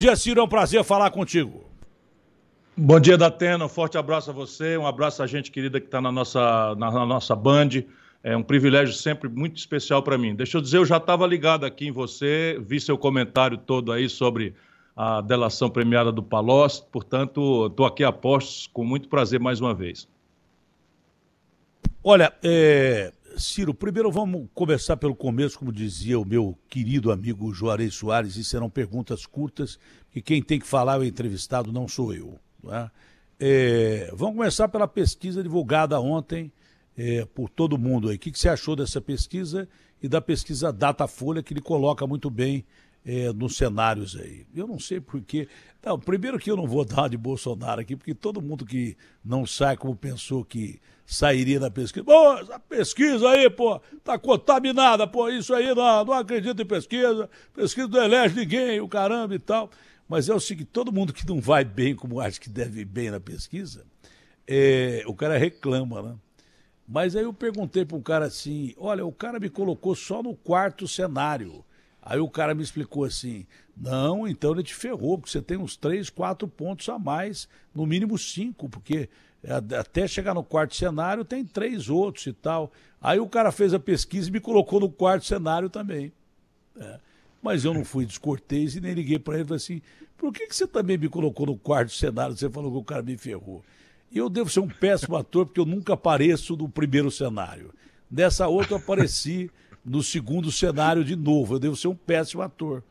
dia, Ciro. É um prazer falar contigo. Bom dia, Datena. Um forte abraço a você, um abraço a gente querida que está na nossa, na, na, nossa Band. É um privilégio sempre muito especial para mim. Deixa eu dizer, eu já estava ligado aqui em você, vi seu comentário todo aí sobre a delação premiada do Palocci, portanto, estou aqui a postos com muito prazer mais uma vez. Olha, é, Ciro, primeiro vamos começar pelo começo, como dizia o meu querido amigo Juarez Soares, e serão perguntas curtas, que quem tem que falar é o entrevistado, não sou eu. Não é? É, vamos começar pela pesquisa divulgada ontem é, por todo mundo aí. O que, que, você achou dessa pesquisa e da pesquisa Datafolha, que ele coloca muito bem é, nos cenários aí? Eu não sei porquê. Primeiro que eu não vou dar de Bolsonaro aqui, porque todo mundo que não sai como pensou que sairia da pesquisa. Pô, essa pesquisa aí, pô, tá contaminada, pô, isso aí não, não acredito em pesquisa, pesquisa não elege ninguém, o caramba e tal. Mas é o seguinte, todo mundo que não vai bem como acha que deve ir bem na pesquisa, é, o cara reclama, né? Mas aí eu perguntei para um cara assim: olha, o cara me colocou só no quarto cenário. Aí o cara me explicou assim: não, então ele te ferrou, porque você tem uns três, quatro pontos a mais, no mínimo cinco, porque até chegar no quarto cenário tem três outros e tal. Aí o cara fez a pesquisa e me colocou no quarto cenário também. É. Mas eu não fui descortês e nem liguei para ele e falei assim: por que, que você também me colocou no quarto cenário? Você falou que o cara me ferrou. E eu devo ser um péssimo ator, porque eu nunca apareço no primeiro cenário. Nessa outra eu apareci no segundo cenário de novo. Eu devo ser um péssimo ator.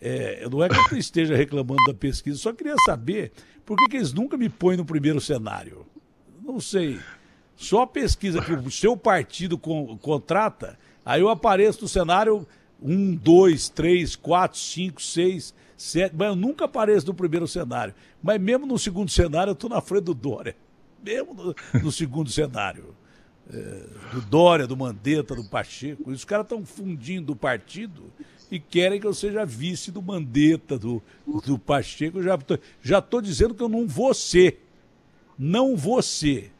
É, não é que eu esteja reclamando da pesquisa, só queria saber por que, que eles nunca me põem no primeiro cenário. Não sei. Só pesquisa que o seu partido con contrata, aí eu apareço no cenário um, dois, três, quatro, cinco, seis, sete, mas eu nunca apareço no primeiro cenário. Mas mesmo no segundo cenário, eu estou na frente do Dória. Mesmo no, no segundo cenário é, do Dória, do Mandetta, do Pacheco. Os caras estão fundindo o partido e querem que eu seja vice do Mandetta, do, do Pacheco. Eu já estou dizendo que eu não vou ser. Não ser.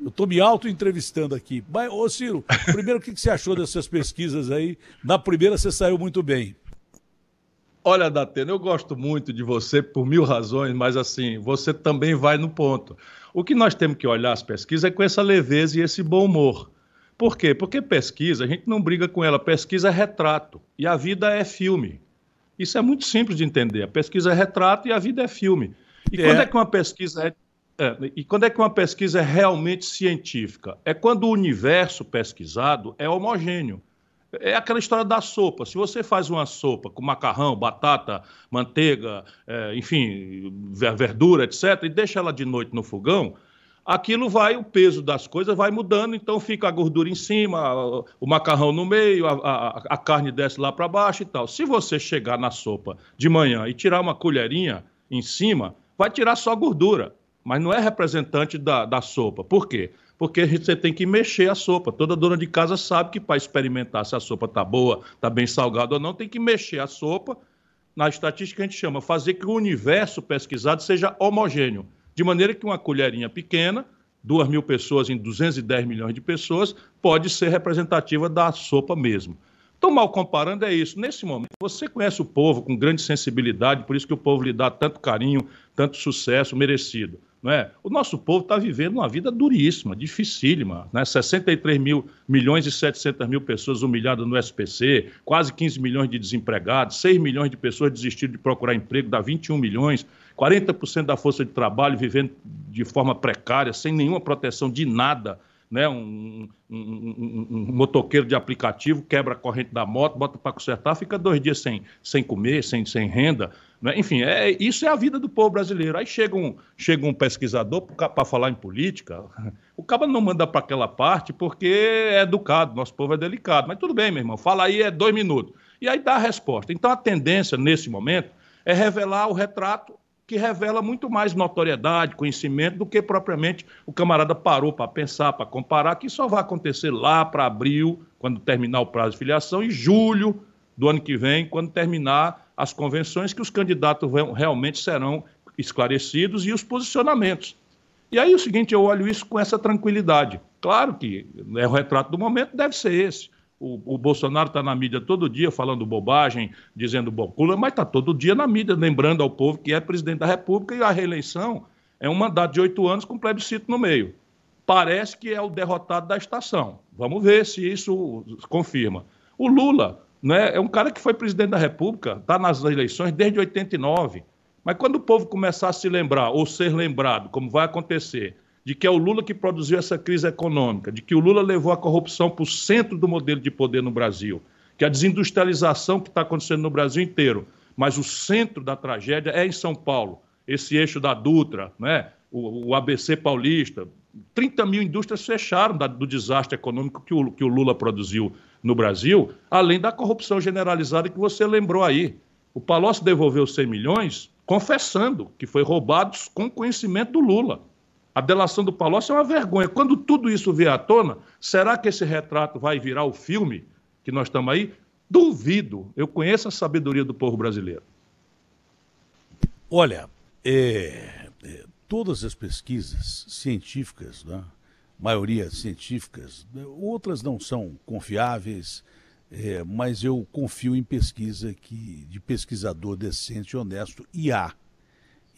Eu estou me auto-entrevistando aqui. Mas, ô Ciro, primeiro, o que, que você achou dessas pesquisas aí? Na primeira você saiu muito bem. Olha, Datena, eu gosto muito de você por mil razões, mas assim, você também vai no ponto. O que nós temos que olhar as pesquisas é com essa leveza e esse bom humor. Por quê? Porque pesquisa, a gente não briga com ela. Pesquisa é retrato e a vida é filme. Isso é muito simples de entender. A pesquisa é retrato e a vida é filme. E é. quando é que uma pesquisa é, é, e quando é que uma pesquisa é realmente científica? É quando o universo pesquisado é homogêneo. É aquela história da sopa. Se você faz uma sopa com macarrão, batata, manteiga, é, enfim, verdura, etc., e deixa ela de noite no fogão, aquilo vai, o peso das coisas vai mudando, então fica a gordura em cima, o macarrão no meio, a, a, a carne desce lá para baixo e tal. Se você chegar na sopa de manhã e tirar uma colherinha em cima, vai tirar só gordura, mas não é representante da, da sopa. Por quê? porque você tem que mexer a sopa. Toda dona de casa sabe que para experimentar se a sopa está boa, está bem salgada ou não, tem que mexer a sopa. Na estatística a gente chama fazer que o universo pesquisado seja homogêneo, de maneira que uma colherinha pequena, duas mil pessoas em 210 milhões de pessoas, pode ser representativa da sopa mesmo. Então, mal comparando, é isso. Nesse momento, você conhece o povo com grande sensibilidade, por isso que o povo lhe dá tanto carinho, tanto sucesso merecido. Não é? O nosso povo está vivendo uma vida duríssima, dificílima. Né? 63 mil, milhões e 700 mil pessoas humilhadas no SPC, quase 15 milhões de desempregados, 6 milhões de pessoas desistindo de procurar emprego, dá 21 milhões, 40% da força de trabalho vivendo de forma precária, sem nenhuma proteção de nada né, um, um, um, um, motoqueiro de aplicativo quebra a corrente da moto, bota para consertar, fica dois dias sem, sem comer, sem, sem renda. Né? Enfim, é, isso é a vida do povo brasileiro. Aí chega um, chega um pesquisador para falar em política, o cara não manda para aquela parte porque é educado, nosso povo é delicado. Mas tudo bem, meu irmão, fala aí, é dois minutos. E aí dá a resposta. Então a tendência nesse momento é revelar o retrato que revela muito mais notoriedade, conhecimento, do que propriamente o camarada parou para pensar, para comparar, que só vai acontecer lá para abril, quando terminar o prazo de filiação, e julho do ano que vem, quando terminar as convenções, que os candidatos realmente serão esclarecidos e os posicionamentos. E aí o seguinte, eu olho isso com essa tranquilidade. Claro que é o retrato do momento deve ser esse. O, o Bolsonaro está na mídia todo dia falando bobagem, dizendo bocula, mas está todo dia na mídia, lembrando ao povo que é presidente da República e a reeleição é um mandato de oito anos com plebiscito no meio. Parece que é o derrotado da estação. Vamos ver se isso confirma. O Lula né, é um cara que foi presidente da República, está nas eleições desde 89. Mas quando o povo começar a se lembrar, ou ser lembrado, como vai acontecer, de que é o Lula que produziu essa crise econômica, de que o Lula levou a corrupção para o centro do modelo de poder no Brasil, que a desindustrialização que está acontecendo no Brasil inteiro, mas o centro da tragédia é em São Paulo, esse eixo da Dutra, né? o, o ABC paulista. 30 mil indústrias fecharam da, do desastre econômico que o, que o Lula produziu no Brasil, além da corrupção generalizada que você lembrou aí. O Palocci devolveu 100 milhões confessando que foi roubado com conhecimento do Lula. A delação do Palocci é uma vergonha. Quando tudo isso vier à tona, será que esse retrato vai virar o filme que nós estamos aí? Duvido. Eu conheço a sabedoria do povo brasileiro. Olha, é, é, todas as pesquisas científicas, né, maioria científicas, outras não são confiáveis, é, mas eu confio em pesquisa que, de pesquisador decente e honesto, e há.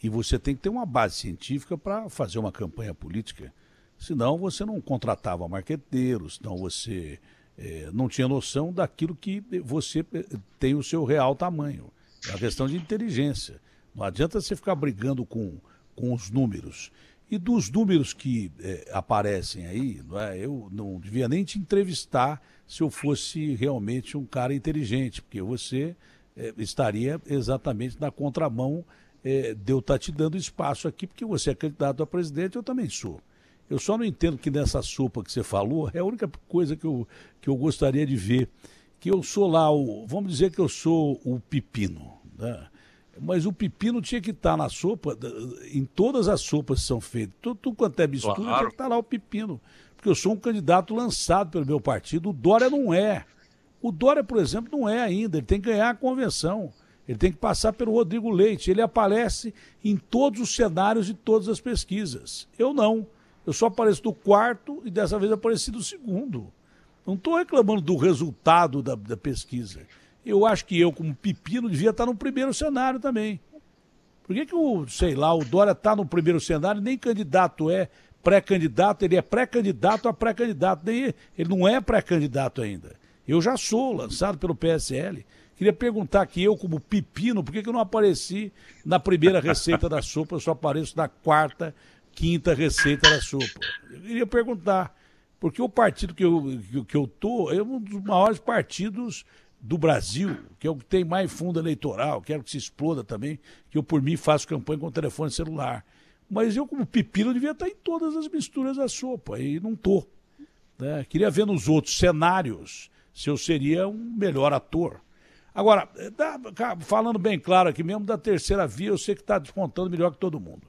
E você tem que ter uma base científica para fazer uma campanha política. Senão você não contratava marqueteiros, senão você é, não tinha noção daquilo que você eh, tem o seu real tamanho. É uma questão de inteligência. Não adianta você ficar brigando com, com os números. E dos números que é, aparecem aí, não é, eu não devia nem te entrevistar se eu fosse realmente um cara inteligente, porque você é, estaria exatamente na contramão é, de eu estar tá te dando espaço aqui, porque você é candidato a presidente, eu também sou. Eu só não entendo que nessa sopa que você falou, é a única coisa que eu, que eu gostaria de ver. Que eu sou lá, o, vamos dizer que eu sou o pepino. Né? Mas o pepino tinha que estar tá na sopa, em todas as sopas que são feitas. Tudo, quanto é mistura, claro. tinha que estar tá lá o pepino. Porque eu sou um candidato lançado pelo meu partido. O Dória não é. O Dória, por exemplo, não é ainda. Ele tem que ganhar a convenção. Ele tem que passar pelo Rodrigo Leite. Ele aparece em todos os cenários de todas as pesquisas. Eu não. Eu só apareço do quarto e dessa vez apareci do segundo. Não estou reclamando do resultado da, da, pesquisa. Eu acho que eu, como pepino, devia estar no primeiro cenário também. Por que, que o, sei lá, o Dória está no primeiro cenário, nem candidato é, pré-candidato, ele é pré-candidato a pré-candidato, nem ele não é pré-candidato ainda. Eu já sou lançado pelo PSL. Queria perguntar aqui, eu como pepino, por que, que eu não apareci na primeira receita da sopa, eu só apareço na quarta, quinta receita da sopa? Eu queria perguntar, porque o partido que eu, que, que eu tô é um dos maiores partidos do Brasil, que é o que tem mais fundo eleitoral, quero que se exploda também, que eu por mim faço campanha com telefone celular. Mas eu, como pepino, devia estar em todas as misturas da sopa, e não tô. Né? Queria ver nos outros cenários se eu seria um melhor ator. Agora, falando bem claro aqui mesmo, da terceira via, eu sei que está despontando melhor que todo mundo.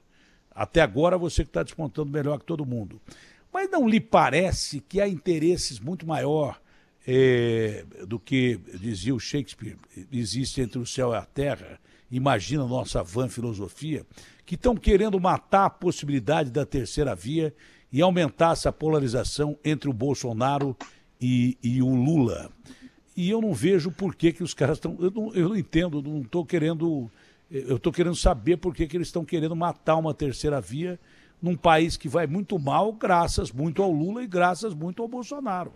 Até agora, você que está despontando melhor que todo mundo. Mas não lhe parece que há interesses muito maior é, do que dizia o Shakespeare, existe entre o céu e a terra, imagina nossa van filosofia, que estão querendo matar a possibilidade da terceira via e aumentar essa polarização entre o Bolsonaro e, e o Lula e eu não vejo por que, que os caras estão. Eu não, eu não entendo, não estou querendo. Eu estou querendo saber por que, que eles estão querendo matar uma terceira via num país que vai muito mal, graças muito ao Lula e graças muito ao Bolsonaro.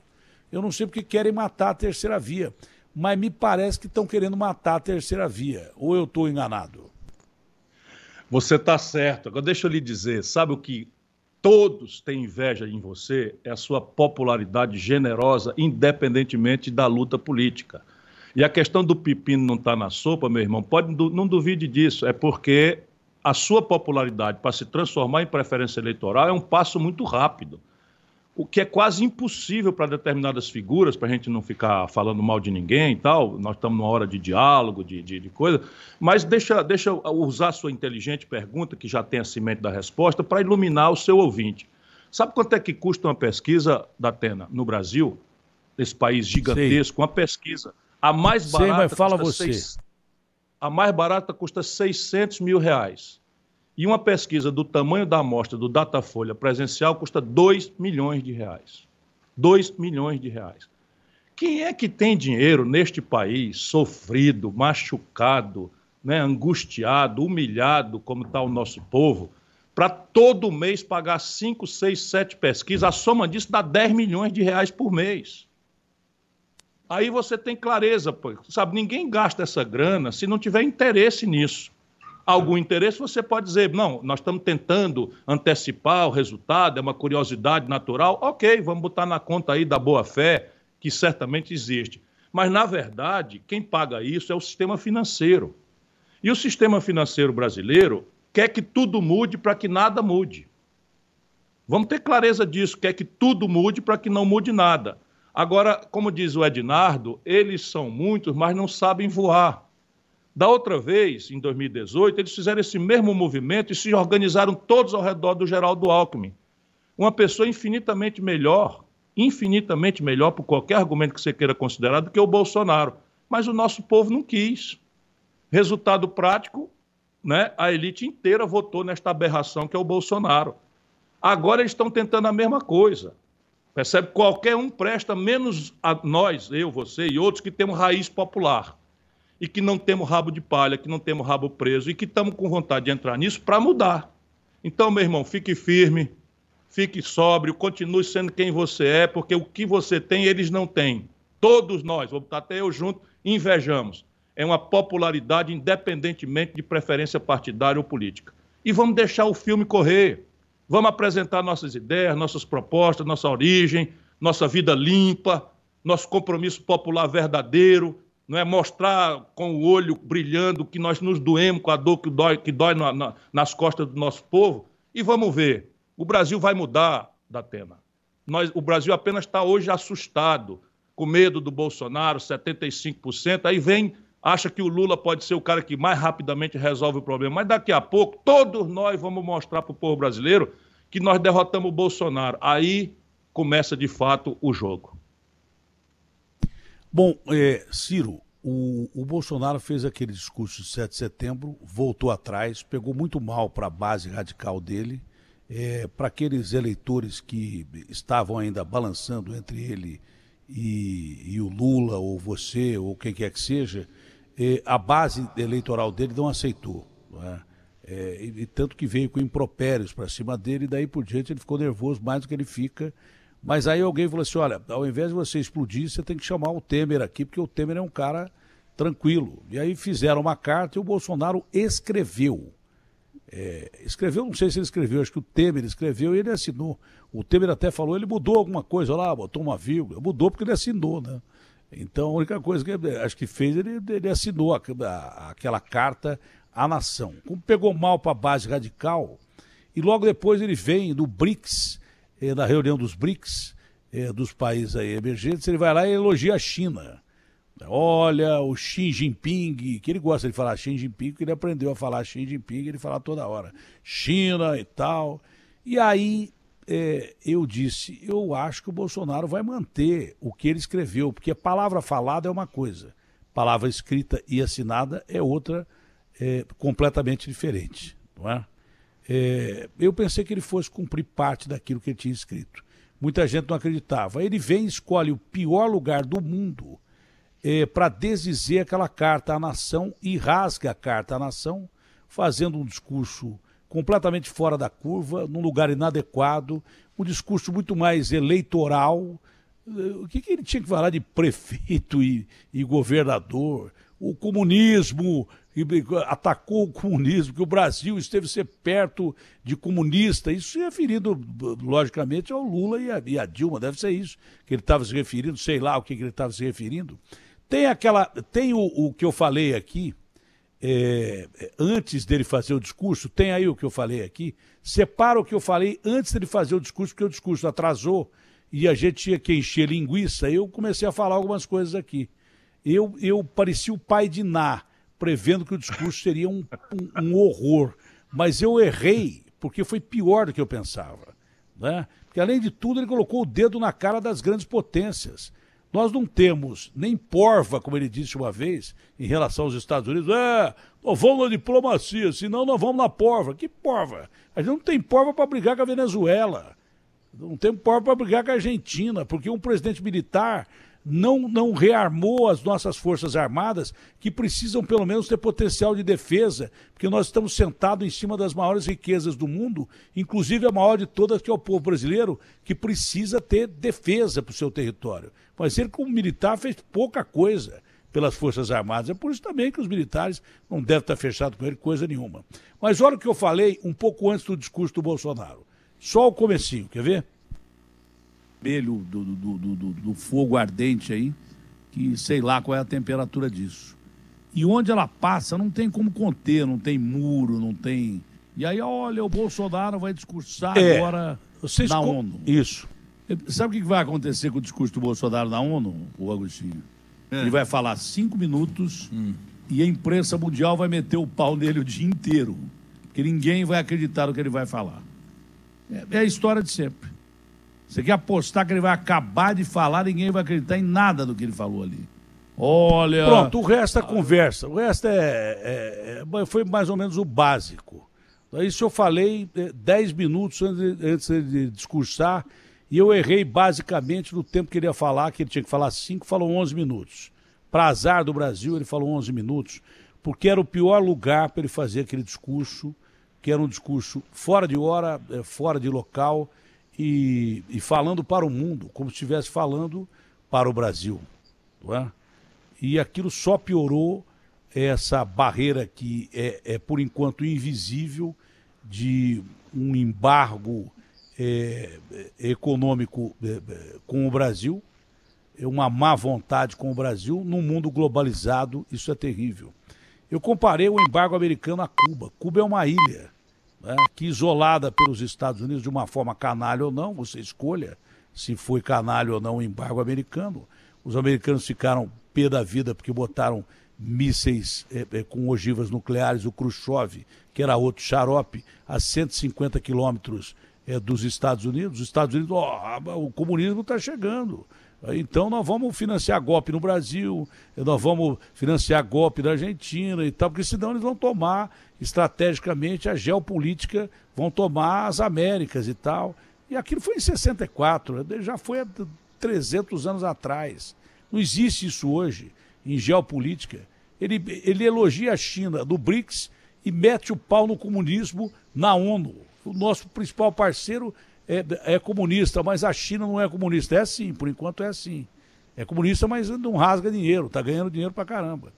Eu não sei porque querem matar a terceira via, mas me parece que estão querendo matar a terceira via. Ou eu estou enganado? Você está certo. Agora deixa eu lhe dizer, sabe o que todos têm inveja em você é a sua popularidade generosa, independentemente da luta política. E a questão do pepino não estar tá na sopa, meu irmão, pode, não duvide disso, é porque a sua popularidade para se transformar em preferência eleitoral é um passo muito rápido o que é quase impossível para determinadas figuras, para a gente não ficar falando mal de ninguém e tal, nós estamos numa hora de diálogo, de, de, de coisa, mas deixa, deixa eu usar a sua inteligente pergunta, que já tem a semente da resposta, para iluminar o seu ouvinte. Sabe quanto é que custa uma pesquisa da Atena no Brasil, nesse país gigantesco, uma pesquisa? A mais barata Sei, mas fala você. Seis, a mais barata custa 600 mil reais. E uma pesquisa do tamanho da amostra do Datafolha presencial custa 2 milhões de reais. 2 milhões de reais. Quem é que tem dinheiro neste país, sofrido, machucado, né, angustiado, humilhado, como está o nosso povo, para todo mês pagar 5, 6, 7 pesquisas? A soma disso dá 10 milhões de reais por mês. Aí você tem clareza, sabe? Ninguém gasta essa grana se não tiver interesse nisso. Algum interesse, você pode dizer, não, nós estamos tentando antecipar o resultado, é uma curiosidade natural. Ok, vamos botar na conta aí da boa-fé, que certamente existe. Mas, na verdade, quem paga isso é o sistema financeiro. E o sistema financeiro brasileiro quer que tudo mude para que nada mude. Vamos ter clareza disso, quer que tudo mude para que não mude nada. Agora, como diz o Ednardo, eles são muitos, mas não sabem voar. Da outra vez, em 2018, eles fizeram esse mesmo movimento e se organizaram todos ao redor do Geraldo Alckmin. Uma pessoa infinitamente melhor infinitamente melhor por qualquer argumento que você queira considerar do que o Bolsonaro. Mas o nosso povo não quis. Resultado prático, né? a elite inteira votou nesta aberração que é o Bolsonaro. Agora eles estão tentando a mesma coisa. Percebe? Qualquer um presta, menos a nós, eu, você e outros que temos raiz popular. E que não temos rabo de palha, que não temos rabo preso e que estamos com vontade de entrar nisso para mudar. Então, meu irmão, fique firme, fique sóbrio, continue sendo quem você é, porque o que você tem, eles não têm. Todos nós, vou botar até eu junto, invejamos. É uma popularidade independentemente de preferência partidária ou política. E vamos deixar o filme correr. Vamos apresentar nossas ideias, nossas propostas, nossa origem, nossa vida limpa, nosso compromisso popular verdadeiro, não é mostrar com o olho brilhando que nós nos doemos com a dor que dói, que dói na, na, nas costas do nosso povo. E vamos ver o Brasil vai mudar, Datena. Nós, o Brasil apenas está hoje assustado, com medo do Bolsonaro, 75%. Aí vem, acha que o Lula pode ser o cara que mais rapidamente resolve o problema. Mas daqui a pouco, todos nós vamos mostrar para o povo brasileiro que nós derrotamos o Bolsonaro. Aí começa de fato o jogo. Bom, é, Ciro, o, o, Bolsonaro fez aquele discurso de 7 de setembro, voltou atrás, pegou muito mal para a base radical dele é, para aqueles eleitores que estavam ainda balançando entre ele e, e, o Lula, ou você, ou quem quer que seja, é, a base eleitoral dele não aceitou. Não é? É, e, e, tanto que veio com impropérios para cima dele, e daí por diante ele ficou nervoso mais do que ele fica. Mas aí alguém falou assim: olha, ao invés de você explodir, você tem que chamar o Temer aqui, porque o Temer é um cara tranquilo. E aí fizeram uma carta e o Bolsonaro escreveu é, escreveu, não sei se ele escreveu, acho que o Temer escreveu e ele assinou. O Temer até falou, ele mudou alguma coisa lá, botou uma vírgula, mudou porque ele assinou, né? Então a única coisa que ele, acho que fez, ele, ele assinou a, a, aquela carta à nação. Como pegou mal para a base radical, e logo depois ele vem do BRICS, na reunião dos BRICS, é, dos países aí emergentes, ele vai lá e elogia a China. Olha, o Xi Jinping, que ele gosta de falar Xi Jinping, porque ele aprendeu a falar Xi Jinping, ele fala toda hora China e tal. E aí é, eu disse, eu acho que o Bolsonaro vai manter o que ele escreveu, porque a palavra falada é uma coisa, palavra escrita e assinada é outra completamente diferente, não é? É? Eu pensei que ele fosse cumprir parte daquilo que ele tinha escrito. Muita gente não acreditava. Ele vem e escolhe o pior lugar do mundo eh, para desdizer aquela carta à nação e rasga a carta à nação, fazendo um discurso completamente fora da curva, num lugar inadequado, um discurso muito mais eleitoral. O que, que ele tinha que falar de prefeito e, e governador? O comunismo, atacou o comunismo, que o Brasil esteve ser perto de comunista, isso se referindo, logicamente, ao Lula e a, e a Dilma, deve ser isso que ele estava se referindo, sei lá o que, que ele estava se referindo. Tem aquela. Tem o, o que eu falei aqui, é, antes dele fazer o discurso, tem aí o que eu falei aqui. Separa o que eu falei antes dele fazer o discurso, porque o discurso atrasou e a gente tinha que encher linguiça. Eu comecei a falar algumas coisas aqui. Eu, eu parecia o pai de Ná, prevendo que o discurso seria um, um, um horror. Mas eu errei, porque foi pior do que eu pensava. Né? Porque, além de tudo, ele colocou o dedo na cara das grandes potências. Nós não temos nem porva, como ele disse uma vez, em relação aos Estados Unidos. É, nós vamos na diplomacia, senão nós vamos na porva. Que porva? A gente não tem porva para brigar com a Venezuela. Não tem porva para brigar com a Argentina, porque um presidente militar não, não rearmou as nossas Forças Armadas, que precisam pelo menos ter potencial de defesa, porque nós estamos sentados em cima das maiores riquezas do mundo, inclusive a maior de todas, que é o povo brasileiro, que precisa ter defesa para o seu território. Mas ele, como militar, fez pouca coisa pelas Forças Armadas. É por isso também que os militares não devem estar fechados com ele coisa nenhuma. Mas olha o que eu falei um pouco antes do discurso do Bolsonaro. Só o comecinho, quer ver? Espelho do, do, do, do, fogo ardente aí, que sei lá qual é a temperatura disso. E onde ela passa, não tem como conter, não tem muro, não tem. E aí, olha, o Bolsonaro vai discursar é, agora vocês na com... ONU. Isso. Sabe o que vai acontecer com o discurso do Bolsonaro na ONU, o Agostinho? É. Ele vai falar cinco minutos hum. e a imprensa mundial vai meter o pau nele o dia inteiro. Porque ninguém vai acreditar no que ele vai falar. É, é a história de sempre. Você quer apostar que ele vai acabar de falar, ninguém vai acreditar em nada do que ele falou ali. Olha. Pronto, o resto é conversa. O resto é, é, é foi mais ou menos o básico. Isso eu falei 10 é, minutos antes, de discursar e eu errei basicamente no tempo que ele ia falar, que ele tinha que falar 5, falou 11 minutos. Para azar do Brasil, ele falou 11 minutos, porque era o pior lugar para ele fazer aquele discurso, que era um discurso fora de hora, é, fora de local e, e falando para o mundo, como se estivesse falando para o Brasil. Não é? E aquilo só piorou essa barreira que é, é por enquanto invisível de um embargo é, econômico é, é, com o Brasil, é uma má vontade com o Brasil, num mundo globalizado, isso é terrível. Eu comparei o embargo americano a Cuba. Cuba é uma ilha né, que isolada pelos Estados Unidos de uma forma canalha ou não, você escolha se foi canalha ou não o embargo americano. Os americanos ficaram pé da vida porque botaram mísseis é, é, com ogivas nucleares, o Khrushchev, que era outro xarope, a 150 quilômetros é, dos Estados Unidos. Os Estados Unidos, oh, o comunismo está chegando. Então nós vamos financiar golpe no Brasil, nós vamos financiar golpe na Argentina e tal, porque senão eles vão tomar estrategicamente a geopolítica, vão tomar as Américas e tal. E aquilo foi em 64, já foi há 300 anos atrás. Não existe isso hoje em geopolítica. Ele, ele elogia a China do BRICS e mete o pau no comunismo na ONU. O nosso principal parceiro é, é comunista, mas a China não é comunista. É assim, por enquanto é assim. É comunista, mas não rasga dinheiro, está ganhando dinheiro para caramba.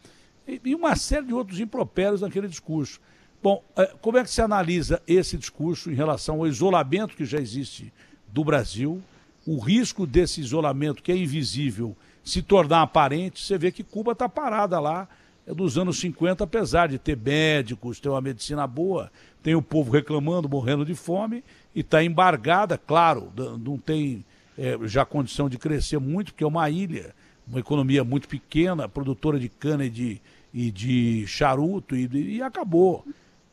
E, uma série de outros impropérios naquele discurso. Bom, é, como é que se analisa esse discurso em relação ao isolamento que já existe do Brasil, o risco desse isolamento que é invisível se tornar aparente? Você vê que Cuba está parada lá é dos anos 50, apesar de ter médicos, ter uma medicina boa, tem o povo reclamando, morrendo de fome, e está embargada, claro, não tem é, já condição de crescer muito, porque é uma ilha, uma economia muito pequena, produtora de cana e de, e de charuto, e, e acabou.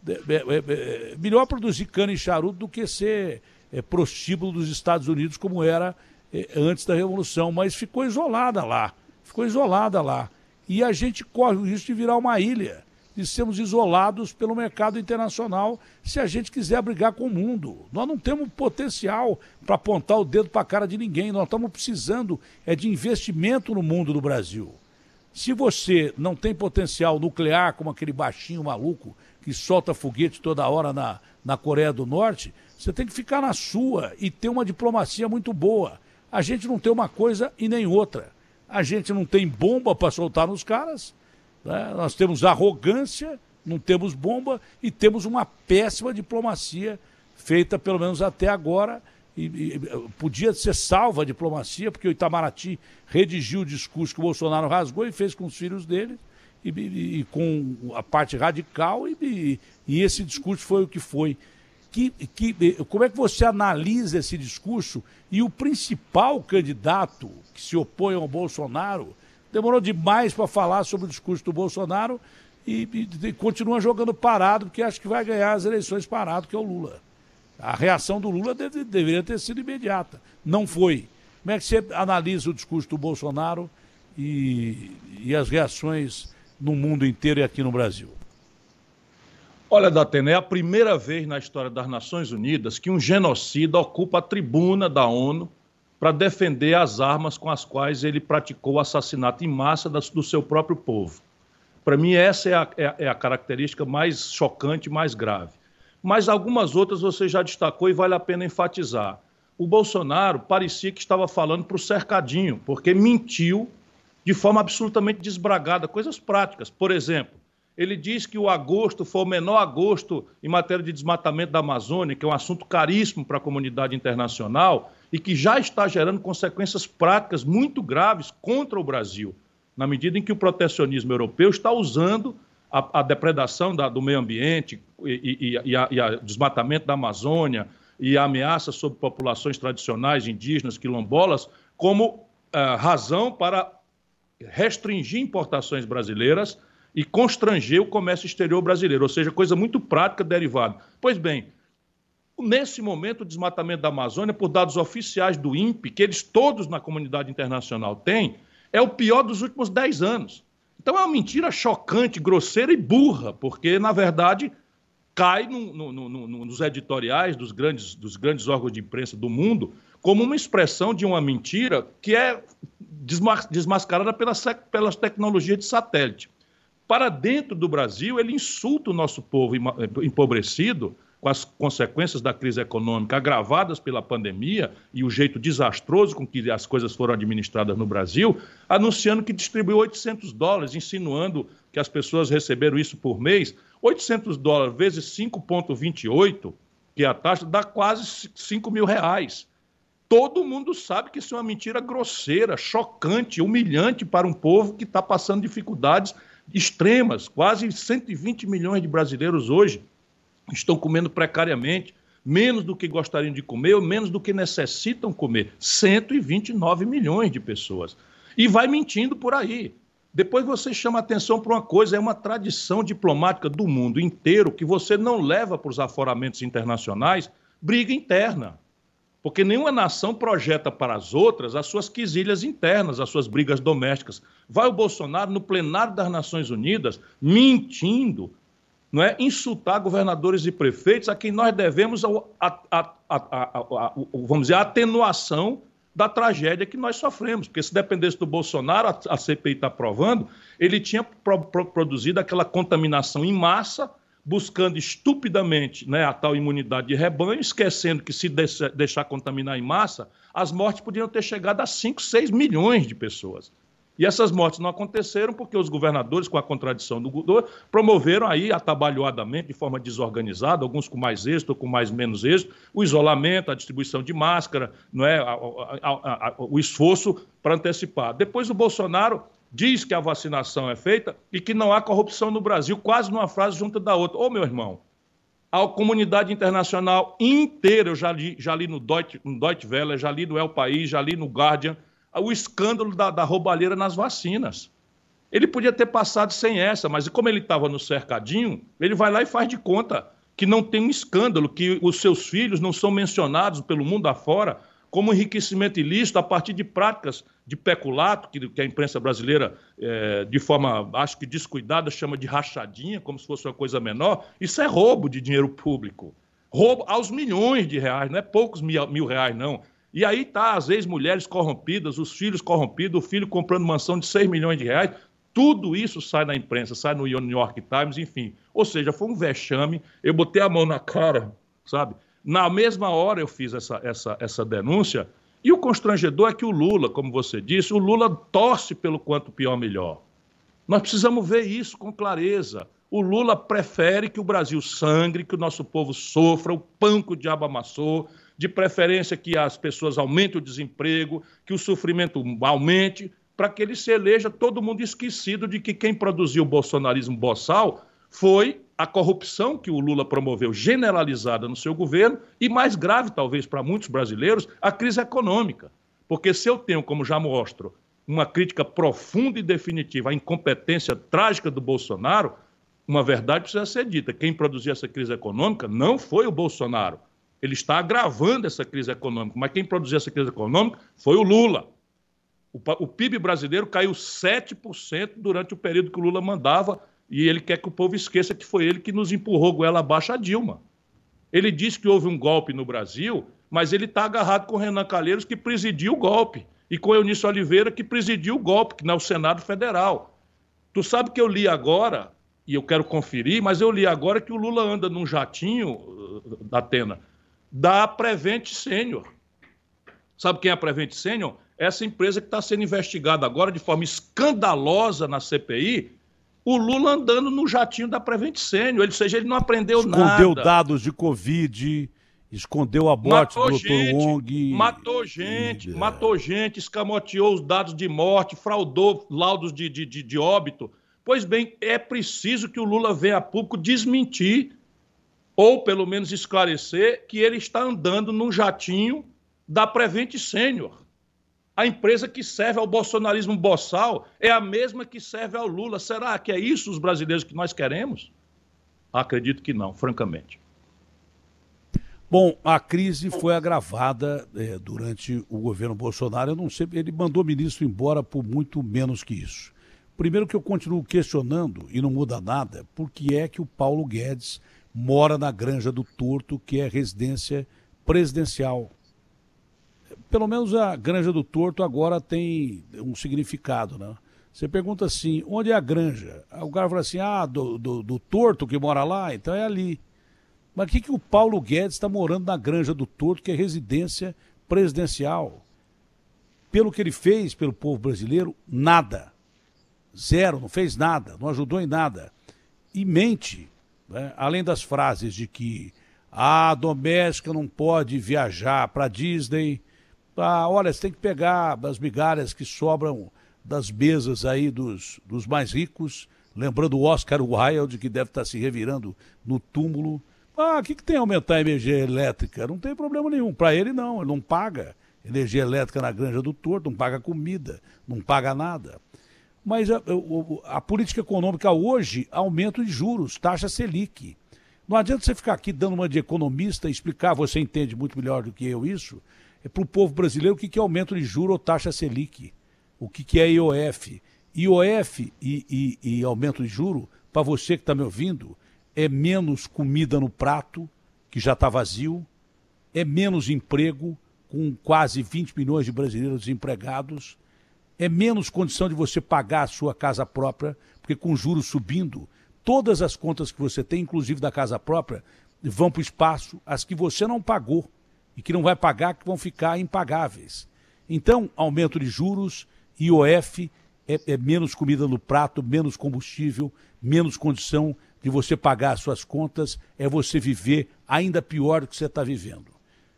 É, é, melhor produzir cana e charuto do que ser é, prostíbulo dos Estados Unidos, como era é, antes da Revolução, mas ficou isolada lá, ficou isolada lá. E a gente corre o risco de virar uma ilha de sermos isolados pelo mercado internacional se a gente quiser brigar com o mundo. Nós não temos potencial para apontar o dedo para a cara de ninguém. Nós estamos precisando é de investimento no mundo do Brasil. Se você não tem potencial nuclear, como aquele baixinho maluco que solta foguete toda hora na, na Coreia do Norte, você tem que ficar na sua e ter uma diplomacia muito boa. A gente não tem uma coisa e nem outra. A gente não tem bomba para soltar nos caras né? Nós temos arrogância, não temos bomba e temos uma péssima diplomacia feita, pelo menos até agora. E, e, podia ser salva a diplomacia, porque o Itamaraty redigiu o discurso que o Bolsonaro rasgou e fez com os filhos dele, e, e com a parte radical, e, esse discurso foi o que foi. Que, que, como é que você analisa esse discurso? E o principal candidato que se opõe ao Bolsonaro demorou demais para falar sobre o discurso do Bolsonaro e, e, e, continua jogando parado, porque acha que vai ganhar as eleições parado, que é o Lula. A reação do Lula deve, deveria ter sido imediata. Não foi. Como é que você analisa o discurso do Bolsonaro e, e as reações no mundo inteiro e aqui no Brasil? Olha, Datena, é a primeira vez na história das Nações Unidas que um genocida ocupa a tribuna da ONU para defender as armas com as quais ele praticou o assassinato em massa do seu próprio povo. Para mim, essa é a, é, é a característica mais chocante, mais grave. Mas algumas outras você já destacou e vale a pena enfatizar. O Bolsonaro parecia que estava falando para o cercadinho, porque mentiu de forma absolutamente desbragada, coisas práticas. Por exemplo, ele diz que o agosto foi o menor agosto em matéria de desmatamento da Amazônia, que é um assunto caríssimo para a comunidade internacional e que já está gerando consequências práticas muito graves contra o Brasil, na medida em que o protecionismo europeu está usando a, a depredação da, do meio ambiente e, e, e, a desmatamento da Amazônia e a ameaça sobre populações tradicionais, indígenas, quilombolas, como uh, razão para restringir importações brasileiras e constranger o comércio exterior brasileiro, ou seja, coisa muito prática derivada. Pois bem, nesse momento, o desmatamento da Amazônia, por dados oficiais do INPE, que eles todos na comunidade internacional têm, é o pior dos últimos 10 anos. Então é uma mentira chocante, grosseira e burra, porque, na verdade, cai no, no, no, nos editoriais dos grandes, dos grandes órgãos de imprensa do mundo como uma expressão de uma mentira que é desmascarada pelas, pelas tecnologias de satélite. Para dentro do Brasil, ele insulta o nosso povo empobrecido com as consequências da crise econômica agravadas pela pandemia e o jeito desastroso com que as coisas foram administradas no Brasil, anunciando que distribuiu 800 dólares, insinuando que as pessoas receberam isso por mês. 800 dólares vezes 5,28, que é a taxa, dá quase 5 mil reais. Todo mundo sabe que isso é uma mentira grosseira, chocante, humilhante para um povo que está passando dificuldades extremas. Quase 120 milhões de brasileiros hoje estão comendo precariamente, menos do que gostariam de comer ou menos do que necessitam comer. 129 milhões de pessoas. E vai mentindo por aí. Depois você chama atenção para uma coisa, é uma tradição diplomática do mundo inteiro que você não leva para os aforamentos internacionais briga interna. Porque nenhuma nação projeta para as outras as suas quesilhas internas, as suas brigas domésticas. Vai o Bolsonaro no plenário das Nações Unidas mentindo, não é? insultar governadores e prefeitos a quem nós devemos a, a, a, a, vamos dizer, a atenuação da tragédia que nós sofremos. Porque se dependesse do Bolsonaro, a, CPI está provando, ele tinha pro, pro, produzido aquela contaminação em massa buscando estupidamente né, a tal imunidade de rebanho, esquecendo que se deixar contaminar em massa, as mortes poderiam ter chegado a 5, 6 milhões de pessoas. E essas mortes não aconteceram porque os governadores, com a contradição do Godot, promoveram aí atabalhoadamente, de forma desorganizada, alguns com mais êxito, com mais menos êxito, o isolamento, a distribuição de máscara, não é, a, a, a, o esforço para antecipar. Depois o Bolsonaro diz que a vacinação é feita e que não há corrupção no Brasil, quase numa frase junto da outra. Ô, meu irmão, a comunidade internacional inteira, eu já li, já li no, Deutsche, no Deutsche Welle, já li no El País, já li no Guardian, o escândalo da, da roubalheira nas vacinas. Ele podia ter passado sem essa, mas como ele estava no cercadinho, ele vai lá e faz de conta que não tem um escândalo, que os seus filhos não são mencionados pelo mundo afora como enriquecimento ilícito a partir de práticas de peculato, que, que a imprensa brasileira, é, de forma, acho que descuidada, chama de rachadinha, como se fosse uma coisa menor. Isso é roubo de dinheiro público. Roubo aos milhões de reais, não é poucos mil, mil reais, não. E aí tá, às vezes, mulheres corrompidas, os filhos corrompidos, o filho comprando mansão de 6 milhões de reais. Tudo isso sai na imprensa, sai no New York Times, enfim. Ou seja, foi um vexame. Eu botei a mão na cara, sabe? Na mesma hora eu fiz essa, essa, essa denúncia, e o constrangedor é que o Lula, como você disse, o Lula torce pelo quanto pior melhor. Nós precisamos ver isso com clareza. O Lula prefere que o Brasil sangre, que o nosso povo sofra, o pão que o diabo amassou, de preferência que as pessoas aumentem o desemprego, que o sofrimento aumente, para que ele se eleja todo mundo esquecido de que quem produziu o bolsonarismo boçal foi a corrupção que o Lula promoveu generalizada no seu governo e, mais grave talvez para muitos brasileiros, a crise econômica. Porque se eu tenho, como já mostro, uma crítica profunda e definitiva à incompetência trágica do Bolsonaro, uma verdade precisa ser dita: quem produziu essa crise econômica não foi o Bolsonaro. Ele está agravando essa crise econômica, mas quem produziu essa crise econômica foi o Lula. O, PIB brasileiro caiu 7% durante o período que o Lula mandava e ele quer que o povo esqueça que foi ele que nos empurrou goela abaixo a Dilma. Ele disse que houve um golpe no Brasil, mas ele está agarrado com o Renan Calheiros, que presidiu o golpe, e com o Eunício Oliveira, que presidiu o golpe, que não é o Senado Federal. Tu sabe que eu li agora, e eu quero conferir, mas eu li agora que o Lula anda num jatinho uh, da Atena, da Prevent Senior. Sabe quem é a Prevent Senior? Essa empresa que está sendo investigada agora de forma escandalosa na CPI, o Lula andando no jatinho da Prevent Senior, ou seja, ele não aprendeu Escondeu nada. Escondeu dados de Covid, escondeu a morte do Dr. Wong. Matou gente, e... matou gente, escamoteou os dados de morte, fraudou laudos de, de, de, de óbito. Pois bem, é preciso que o Lula venha a público desmentir, ou pelo menos esclarecer, que ele está andando num jatinho da Prevent Senior. A empresa que serve ao bolsonarismo boçal é a mesma que serve ao Lula. Será que é isso os brasileiros que nós queremos? Acredito que não, francamente. Bom, a crise foi agravada é, durante o governo Bolsonaro. Eu não sei, ele mandou o ministro embora por muito menos que isso. Primeiro que eu continuo questionando, e não muda nada, por que é que o Paulo Guedes mora na Granja do Torto, que é residência presidencial pelo menos a Granja do Torto agora tem um significado, né? Você pergunta assim, onde é a granja? O cara fala assim, ah, do, do, do Torto que mora lá, então é ali. Mas o que, que o Paulo Guedes está morando na Granja do Torto, que é residência presidencial? Pelo que ele fez pelo povo brasileiro, nada. Zero, não fez nada, não ajudou em nada. E mente, né? além das frases de que ah, a doméstica não pode viajar para Disney, ah, olha, você tem que pegar as migalhas que sobram das mesas aí dos, dos mais ricos, lembrando o Oscar Wilde, que deve estar se revirando no túmulo. Ah, o que, que tem a aumentar a energia elétrica? Não tem problema nenhum. Para ele, não. Ele não paga energia elétrica na Granja do Torto, não paga comida, não paga nada. Mas a, a, a política econômica hoje, aumento de juros, taxa Selic. Não adianta você ficar aqui dando uma de economista e explicar, você entende muito melhor do que eu isso, é para o povo brasileiro o que, que é aumento de juro ou taxa Selic, o que, que é IOF. IOF e, e, e aumento de juro, para você que está me ouvindo, é menos comida no prato, que já está vazio, é menos emprego, com quase 20 milhões de brasileiros desempregados, é menos condição de você pagar a sua casa própria, porque com juros subindo, todas as contas que você tem, inclusive da casa própria, vão para o espaço, as que você não pagou e que não vai pagar, que vão ficar impagáveis. Então, aumento de juros, IOF, é, é, menos comida no prato, menos combustível, menos condição de você pagar as suas contas, é você viver ainda pior do que você está vivendo.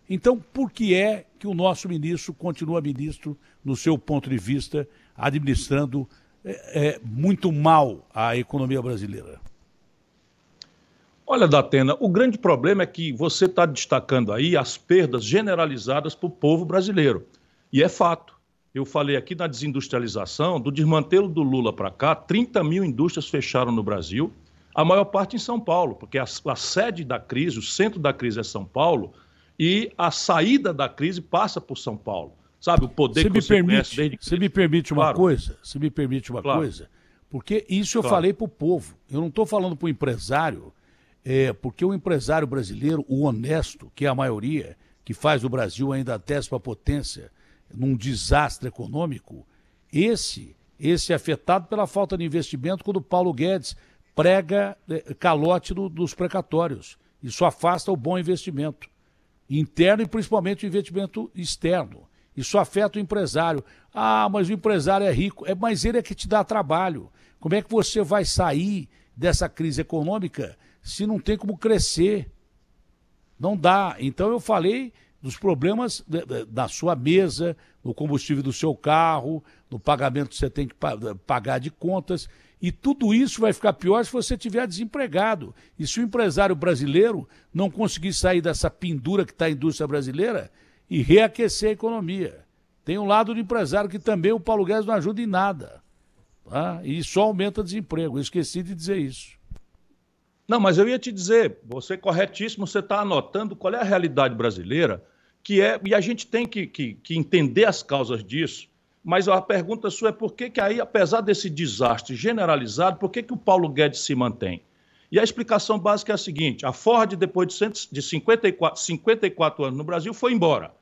Então, por que é que o nosso ministro continua ministro, no seu ponto de vista, administrando é, é, muito mal a economia brasileira? Olha, Datena, o grande problema é que você está destacando aí as perdas generalizadas para o povo brasileiro. E é fato. Eu falei aqui na desindustrialização, do desmantelo do Lula para cá, 30 mil indústrias fecharam no Brasil, a maior parte em São Paulo, porque a, a sede da crise, o centro da crise é São Paulo, e a saída da crise passa por São Paulo. Sabe, o poder você que você permite, desde... Você me permite uma claro. coisa? Você me permite uma claro. coisa? Porque isso eu claro. falei para o povo. Eu não estou falando para o empresário é, porque o empresário brasileiro, o honesto, que é a maioria, que faz o Brasil ainda a décima potência num desastre econômico, esse, esse é afetado pela falta de investimento quando Paulo Guedes prega é, calote do, dos precatórios. Isso afasta o bom investimento interno e principalmente o investimento externo. Isso afeta o empresário. Ah, mas o empresário é rico. É, mas ele é que te dá trabalho. Como é que você vai sair dessa crise econômica se não tem como crescer. Não dá. Então eu falei dos problemas da sua mesa, no combustível do seu carro, no pagamento que você tem que pagar de contas. E tudo isso vai ficar pior se você estiver desempregado. E se o empresário brasileiro não conseguir sair dessa pendura que está a indústria brasileira e reaquecer a economia. Tem um lado do empresário que também o Paulo Guedes não ajuda em nada. Tá? E só aumenta desemprego. Eu esqueci de dizer isso. Não, mas eu ia te dizer, você é corretíssimo, você está anotando qual é a realidade brasileira, que é, e a gente tem que, que, que, entender as causas disso, mas a pergunta sua é por que, que aí, apesar desse desastre generalizado, por que, que o Paulo Guedes se mantém? E a explicação básica é a seguinte: a Ford, depois de 54, 54 anos no Brasil, foi embora.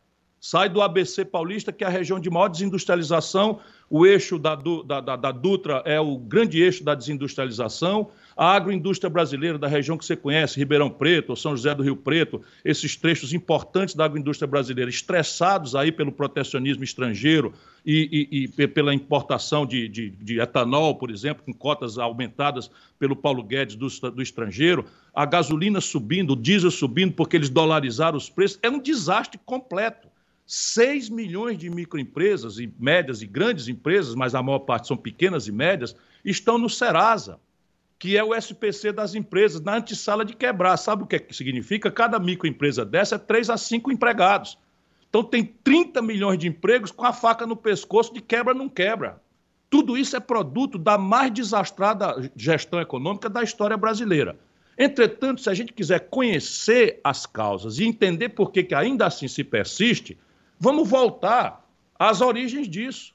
Sai do ABC Paulista, que é a região de maior desindustrialização. O eixo da, da, da, da Dutra é o grande eixo da desindustrialização. A agroindústria brasileira da região que você conhece, Ribeirão Preto, São José do Rio Preto, esses trechos importantes da agroindústria brasileira, estressados aí pelo protecionismo estrangeiro e, e, e pela importação de, de, de, etanol, por exemplo, com cotas aumentadas pelo Paulo Guedes do, do estrangeiro, a gasolina subindo, o diesel subindo porque eles dolarizaram os preços, é um desastre completo. 6 milhões de microempresas, e médias e grandes empresas, mas a maior parte são pequenas e médias, estão no Serasa que é o SPC das empresas, na antessala de quebrar. Sabe o que, é significa? Cada microempresa dessa é 3 a 5 empregados. Então tem 30 milhões de empregos com a faca no pescoço de quebra não quebra. Tudo isso é produto da mais desastrada gestão econômica da história brasileira. Entretanto, se a gente quiser conhecer as causas e entender por que, que ainda assim se persiste, vamos voltar às origens disso.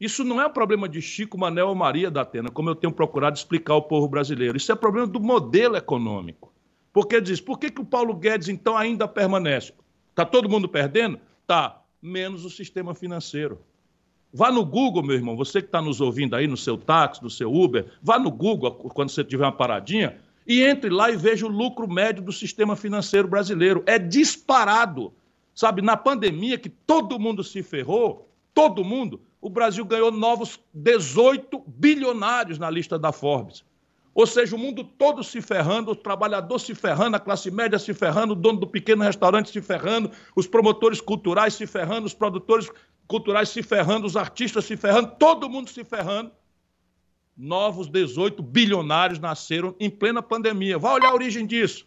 Isso não é um problema de Chico, Manel ou Maria da Atena, como eu tenho procurado explicar ao povo brasileiro. Isso é problema do modelo econômico. Porque diz, por que, que o Paulo Guedes então ainda permanece? Está todo mundo perdendo? Tá, menos o sistema financeiro. Vá no Google, meu irmão, você que está nos ouvindo aí no seu táxi, no seu Uber, vá no Google quando você tiver uma paradinha e entre lá e veja o lucro médio do sistema financeiro brasileiro. É disparado. Sabe, na pandemia que todo mundo se ferrou, todo mundo, o Brasil ganhou novos 18 bilionários na lista da Forbes. Ou seja, o mundo todo se ferrando, o trabalhador se ferrando, a classe média se ferrando, o dono do pequeno restaurante se ferrando, os promotores culturais se ferrando, os produtores culturais se ferrando, os artistas se ferrando, todo mundo se ferrando. Novos 18 bilionários nasceram em plena pandemia. Vai olhar a origem disso.